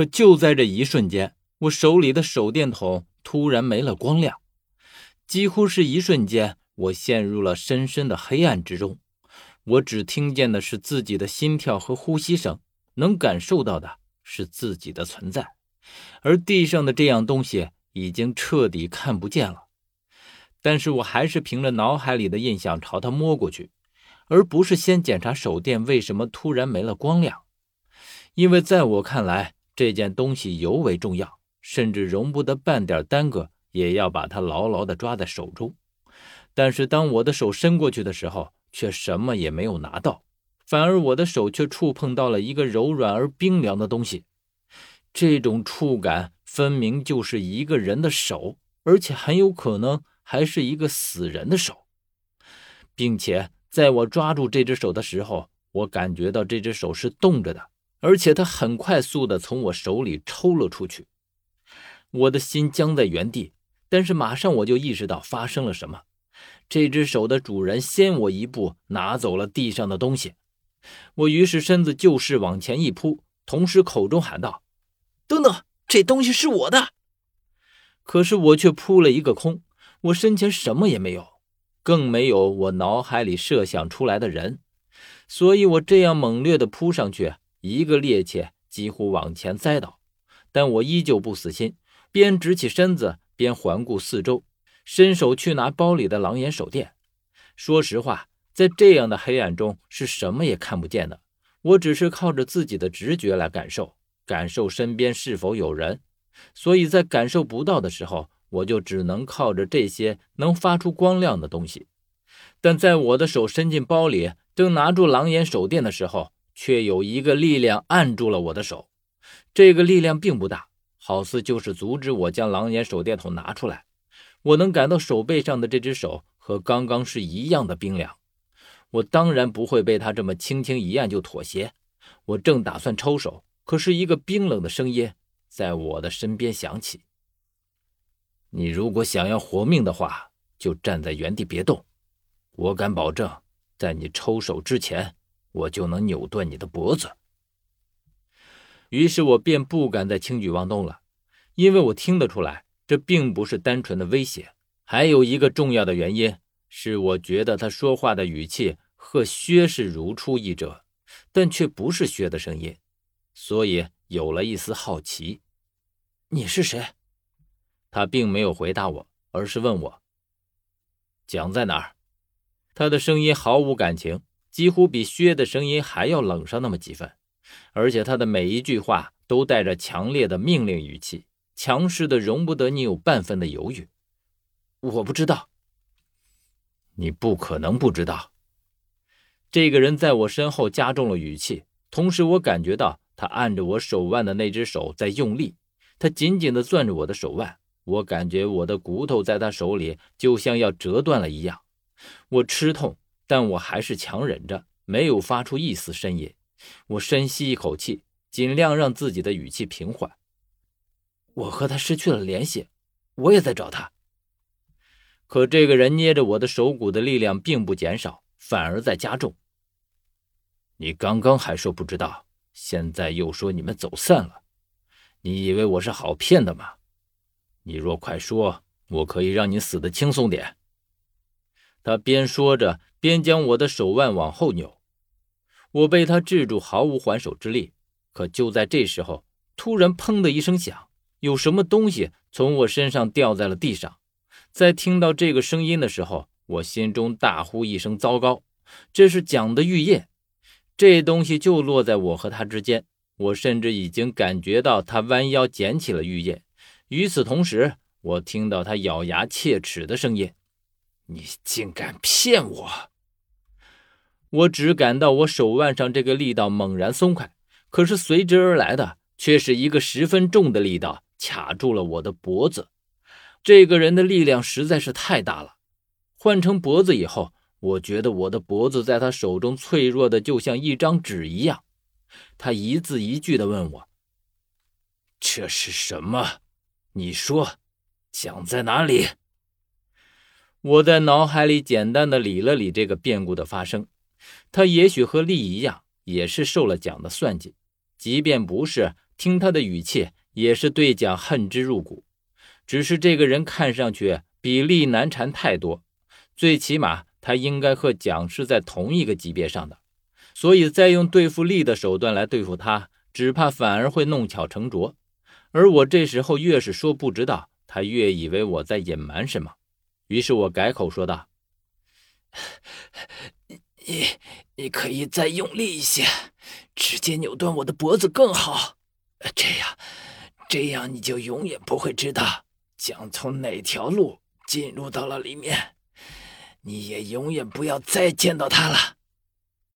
可就在这一瞬间，我手里的手电筒突然没了光亮，几乎是一瞬间，我陷入了深深的黑暗之中。我只听见的是自己的心跳和呼吸声，能感受到的是自己的存在，而地上的这样东西已经彻底看不见了。但是我还是凭着脑海里的印象朝它摸过去，而不是先检查手电为什么突然没了光亮。因为在我看来，这件东西尤为重要，甚至容不得半点耽搁，也要把它牢牢地抓在手中。但是当我的手伸过去的时候，却什么也没有拿到，反而我的手却触碰到了一个柔软而冰凉的东西。这种触感分明就是一个人的手，而且很有可能。还是一个死人的手，并且在我抓住这只手的时候，我感觉到这只手是冻着的，而且它很快速的从我手里抽了出去。我的心僵在原地，但是马上我就意识到发生了什么。这只手的主人先我一步拿走了地上的东西，我于是身子就势往前一扑，同时口中喊道：“等等，这东西是我的！”可是我却扑了一个空。我身前什么也没有，更没有我脑海里设想出来的人，所以我这样猛烈的扑上去，一个趔趄，几乎往前栽倒。但我依旧不死心，边直起身子，边环顾四周，伸手去拿包里的狼眼手电。说实话，在这样的黑暗中，是什么也看不见的。我只是靠着自己的直觉来感受，感受身边是否有人。所以在感受不到的时候。我就只能靠着这些能发出光亮的东西，但在我的手伸进包里，正拿住狼眼手电的时候，却有一个力量按住了我的手。这个力量并不大，好似就是阻止我将狼眼手电筒拿出来。我能感到手背上的这只手和刚刚是一样的冰凉。我当然不会被他这么轻轻一按就妥协。我正打算抽手，可是一个冰冷的声音在我的身边响起。你如果想要活命的话，就站在原地别动。我敢保证，在你抽手之前，我就能扭断你的脖子。于是我便不敢再轻举妄动了，因为我听得出来，这并不是单纯的威胁。还有一个重要的原因是，我觉得他说话的语气和薛是如出一辙，但却不是薛的声音，所以有了一丝好奇。你是谁？他并没有回答我，而是问我：“蒋在哪儿？”他的声音毫无感情，几乎比薛的声音还要冷上那么几分，而且他的每一句话都带着强烈的命令语气，强势的容不得你有半分的犹豫。我不知道，你不可能不知道。这个人在我身后加重了语气，同时我感觉到他按着我手腕的那只手在用力，他紧紧地攥着我的手腕。我感觉我的骨头在他手里就像要折断了一样，我吃痛，但我还是强忍着，没有发出一丝呻吟。我深吸一口气，尽量让自己的语气平缓。我和他失去了联系，我也在找他。可这个人捏着我的手骨的力量并不减少，反而在加重。你刚刚还说不知道，现在又说你们走散了，你以为我是好骗的吗？你若快说，我可以让你死得轻松点。他边说着，边将我的手腕往后扭。我被他制住，毫无还手之力。可就在这时候，突然“砰”的一声响，有什么东西从我身上掉在了地上。在听到这个声音的时候，我心中大呼一声：“糟糕！这是蒋的玉印，这东西就落在我和他之间。我甚至已经感觉到他弯腰捡起了玉印。”与此同时，我听到他咬牙切齿的声音：“你竟敢骗我！”我只感到我手腕上这个力道猛然松开，可是随之而来的却是一个十分重的力道卡住了我的脖子。这个人的力量实在是太大了。换成脖子以后，我觉得我的脖子在他手中脆弱的就像一张纸一样。他一字一句地问我：“这是什么？”你说，蒋在哪里？我在脑海里简单的理了理这个变故的发生。他也许和丽一样，也是受了蒋的算计。即便不是，听他的语气，也是对蒋恨之入骨。只是这个人看上去比厉难缠太多，最起码他应该和蒋是在同一个级别上的，所以再用对付厉的手段来对付他，只怕反而会弄巧成拙。而我这时候越是说不知道，他越以为我在隐瞒什么。于是我改口说道：“你你可以再用力一些，直接扭断我的脖子更好。这样，这样你就永远不会知道。”将从哪条路进入到了里面，你也永远不要再见到他了。